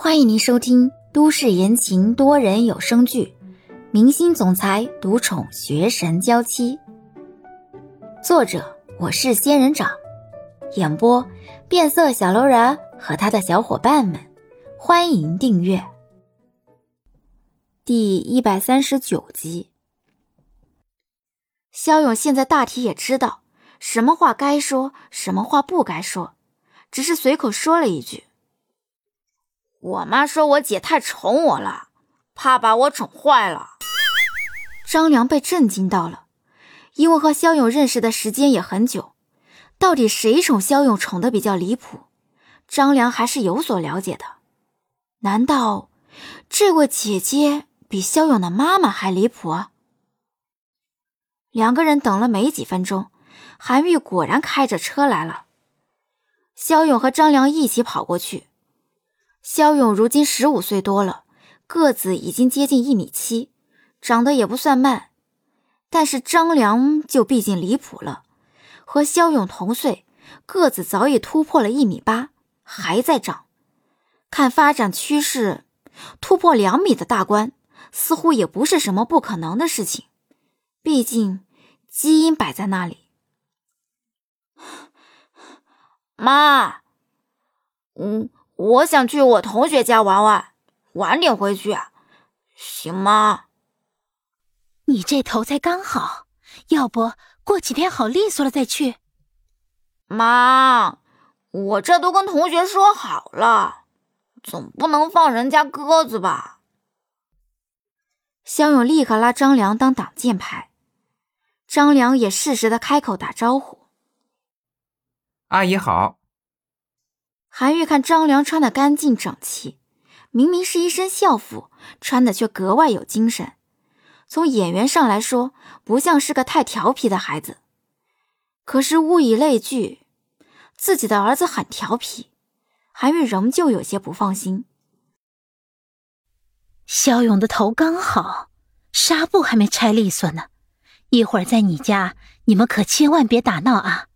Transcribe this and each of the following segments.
欢迎您收听都市言情多人有声剧《明星总裁独宠学神娇妻》，作者我是仙人掌，演播变色小楼人和他的小伙伴们。欢迎订阅第一百三十九集。肖勇现在大体也知道什么话该说，什么话不该说，只是随口说了一句。我妈说我姐太宠我了，怕把我宠坏了。张良被震惊到了，因为和肖勇认识的时间也很久，到底谁宠肖勇宠的比较离谱，张良还是有所了解的。难道这位姐姐比肖勇的妈妈还离谱？两个人等了没几分钟，韩愈果然开着车来了。肖勇和张良一起跑过去。肖勇如今十五岁多了，个子已经接近一米七，长得也不算慢。但是张良就毕竟离谱了，和肖勇同岁，个子早已突破了一米八，还在长。看发展趋势，突破两米的大关似乎也不是什么不可能的事情。毕竟基因摆在那里。妈，嗯。我想去我同学家玩玩，晚点回去，行吗？你这头才刚好，要不过几天好利索了再去。妈，我这都跟同学说好了，总不能放人家鸽子吧？肖勇立刻拉张良当挡箭牌，张良也适时的开口打招呼：“阿姨好。”韩愈看张良穿的干净整齐，明明是一身校服，穿的却格外有精神。从演员上来说，不像是个太调皮的孩子。可是物以类聚，自己的儿子很调皮，韩愈仍旧有些不放心。肖勇的头刚好，纱布还没拆利索呢。一会儿在你家，你们可千万别打闹啊！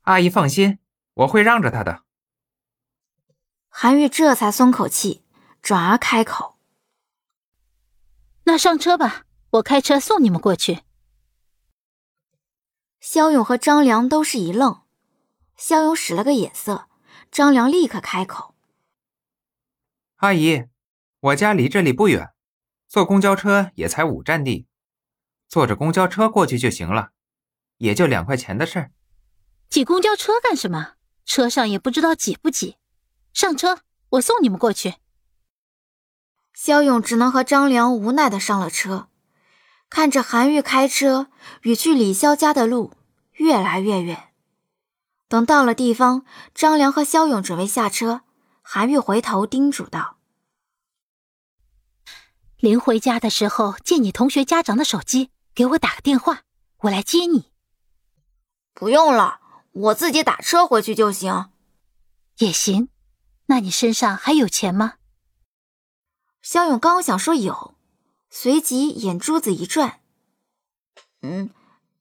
阿姨放心，我会让着他的。韩愈这才松口气，转而开口：“那上车吧，我开车送你们过去。”肖勇和张良都是一愣，肖勇使了个眼色，张良立刻开口：“阿姨，我家离这里不远，坐公交车也才五站地，坐着公交车过去就行了，也就两块钱的事儿。挤公交车干什么？车上也不知道挤不挤。”上车，我送你们过去。肖勇只能和张良无奈的上了车，看着韩愈开车与去李潇家的路越来越远。等到了地方，张良和肖勇准备下车，韩愈回头叮嘱道：“临回家的时候，借你同学家长的手机给我打个电话，我来接你。”“不用了，我自己打车回去就行。”“也行。”那你身上还有钱吗？肖勇刚想说有，随即眼珠子一转，嗯，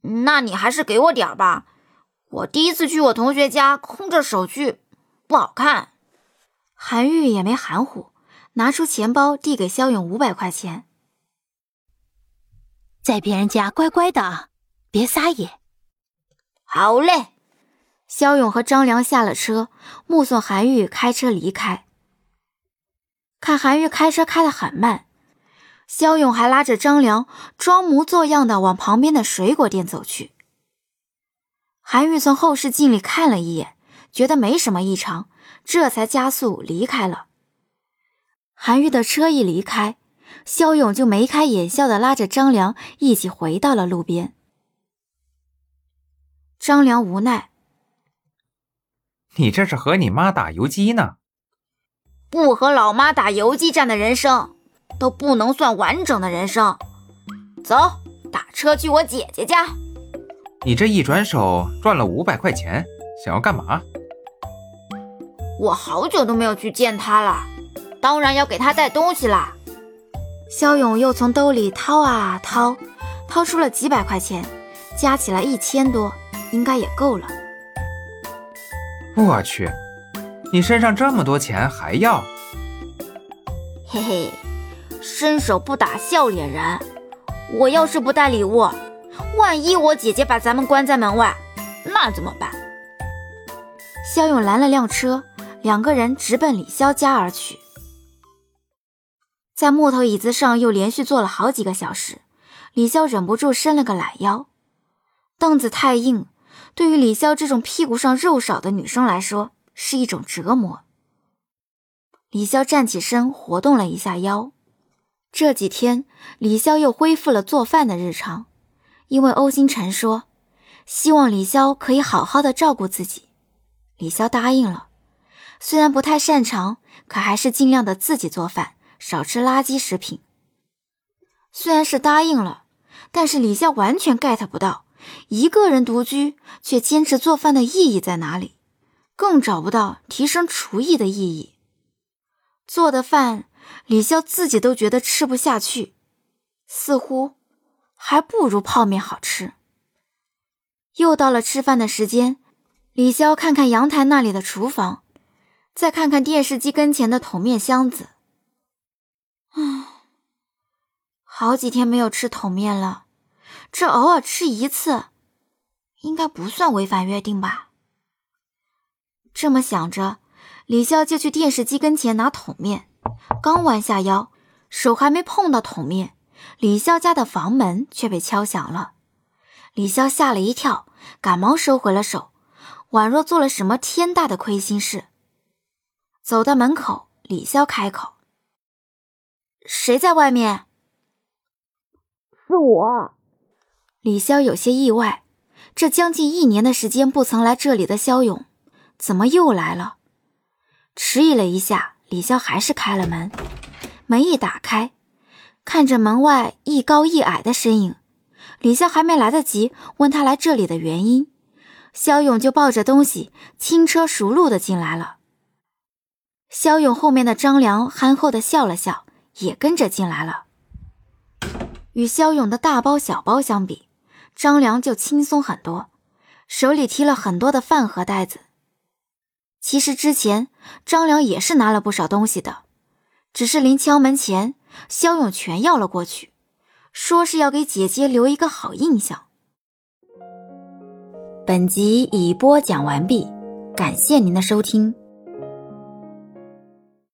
那你还是给我点吧。我第一次去我同学家，空着手去不好看。韩愈也没含糊，拿出钱包递给肖勇五百块钱，在别人家乖乖的，别撒野。好嘞。肖勇和张良下了车，目送韩愈开车离开。看韩愈开车开得很慢，肖勇还拉着张良装模作样的往旁边的水果店走去。韩愈从后视镜里看了一眼，觉得没什么异常，这才加速离开了。韩愈的车一离开，肖勇就眉开眼笑的拉着张良一起回到了路边。张良无奈。你这是和你妈打游击呢？不和老妈打游击战的人生，都不能算完整的人生。走，打车去我姐姐家。你这一转手赚了五百块钱，想要干嘛？我好久都没有去见她了，当然要给她带东西啦。肖勇又从兜里掏啊掏，掏出了几百块钱，加起来一千多，应该也够了。我去，你身上这么多钱还要？嘿嘿，伸手不打笑脸人。我要是不带礼物，万一我姐姐把咱们关在门外，那怎么办？肖勇拦了辆车，两个人直奔李潇家而去。在木头椅子上又连续坐了好几个小时，李潇忍不住伸了个懒腰。凳子太硬，对于李潇这种屁股上肉少的女生来说是一种折磨。李潇站起身，活动了一下腰。这几天，李潇又恢复了做饭的日常，因为欧星辰说希望李潇可以好好的照顾自己，李潇答应了。虽然不太擅长，可还是尽量的自己做饭，少吃垃圾食品。虽然是答应了，但是李潇完全 get 不到一个人独居却坚持做饭的意义在哪里，更找不到提升厨艺的意义。做的饭，李潇自己都觉得吃不下去，似乎还不如泡面好吃。又到了吃饭的时间，李潇看看阳台那里的厨房，再看看电视机跟前的桶面箱子，唉，好几天没有吃桶面了，这偶尔吃一次，应该不算违反约定吧？这么想着。李潇就去电视机跟前拿桶面，刚弯下腰，手还没碰到桶面，李潇家的房门却被敲响了。李潇吓了一跳，赶忙收回了手，宛若做了什么天大的亏心事。走到门口，李潇开口：“谁在外面？”“是我。”李潇有些意外，这将近一年的时间不曾来这里的肖勇，怎么又来了？迟疑了一下，李潇还是开了门。门一打开，看着门外一高一矮的身影，李潇还没来得及问他来这里的原因，肖勇就抱着东西轻车熟路的进来了。肖勇后面的张良憨厚的笑了笑，也跟着进来了。与肖勇的大包小包相比，张良就轻松很多，手里提了很多的饭盒袋子。其实之前张良也是拿了不少东西的，只是临敲门前，肖勇全要了过去，说是要给姐姐留一个好印象。本集已播讲完毕，感谢您的收听。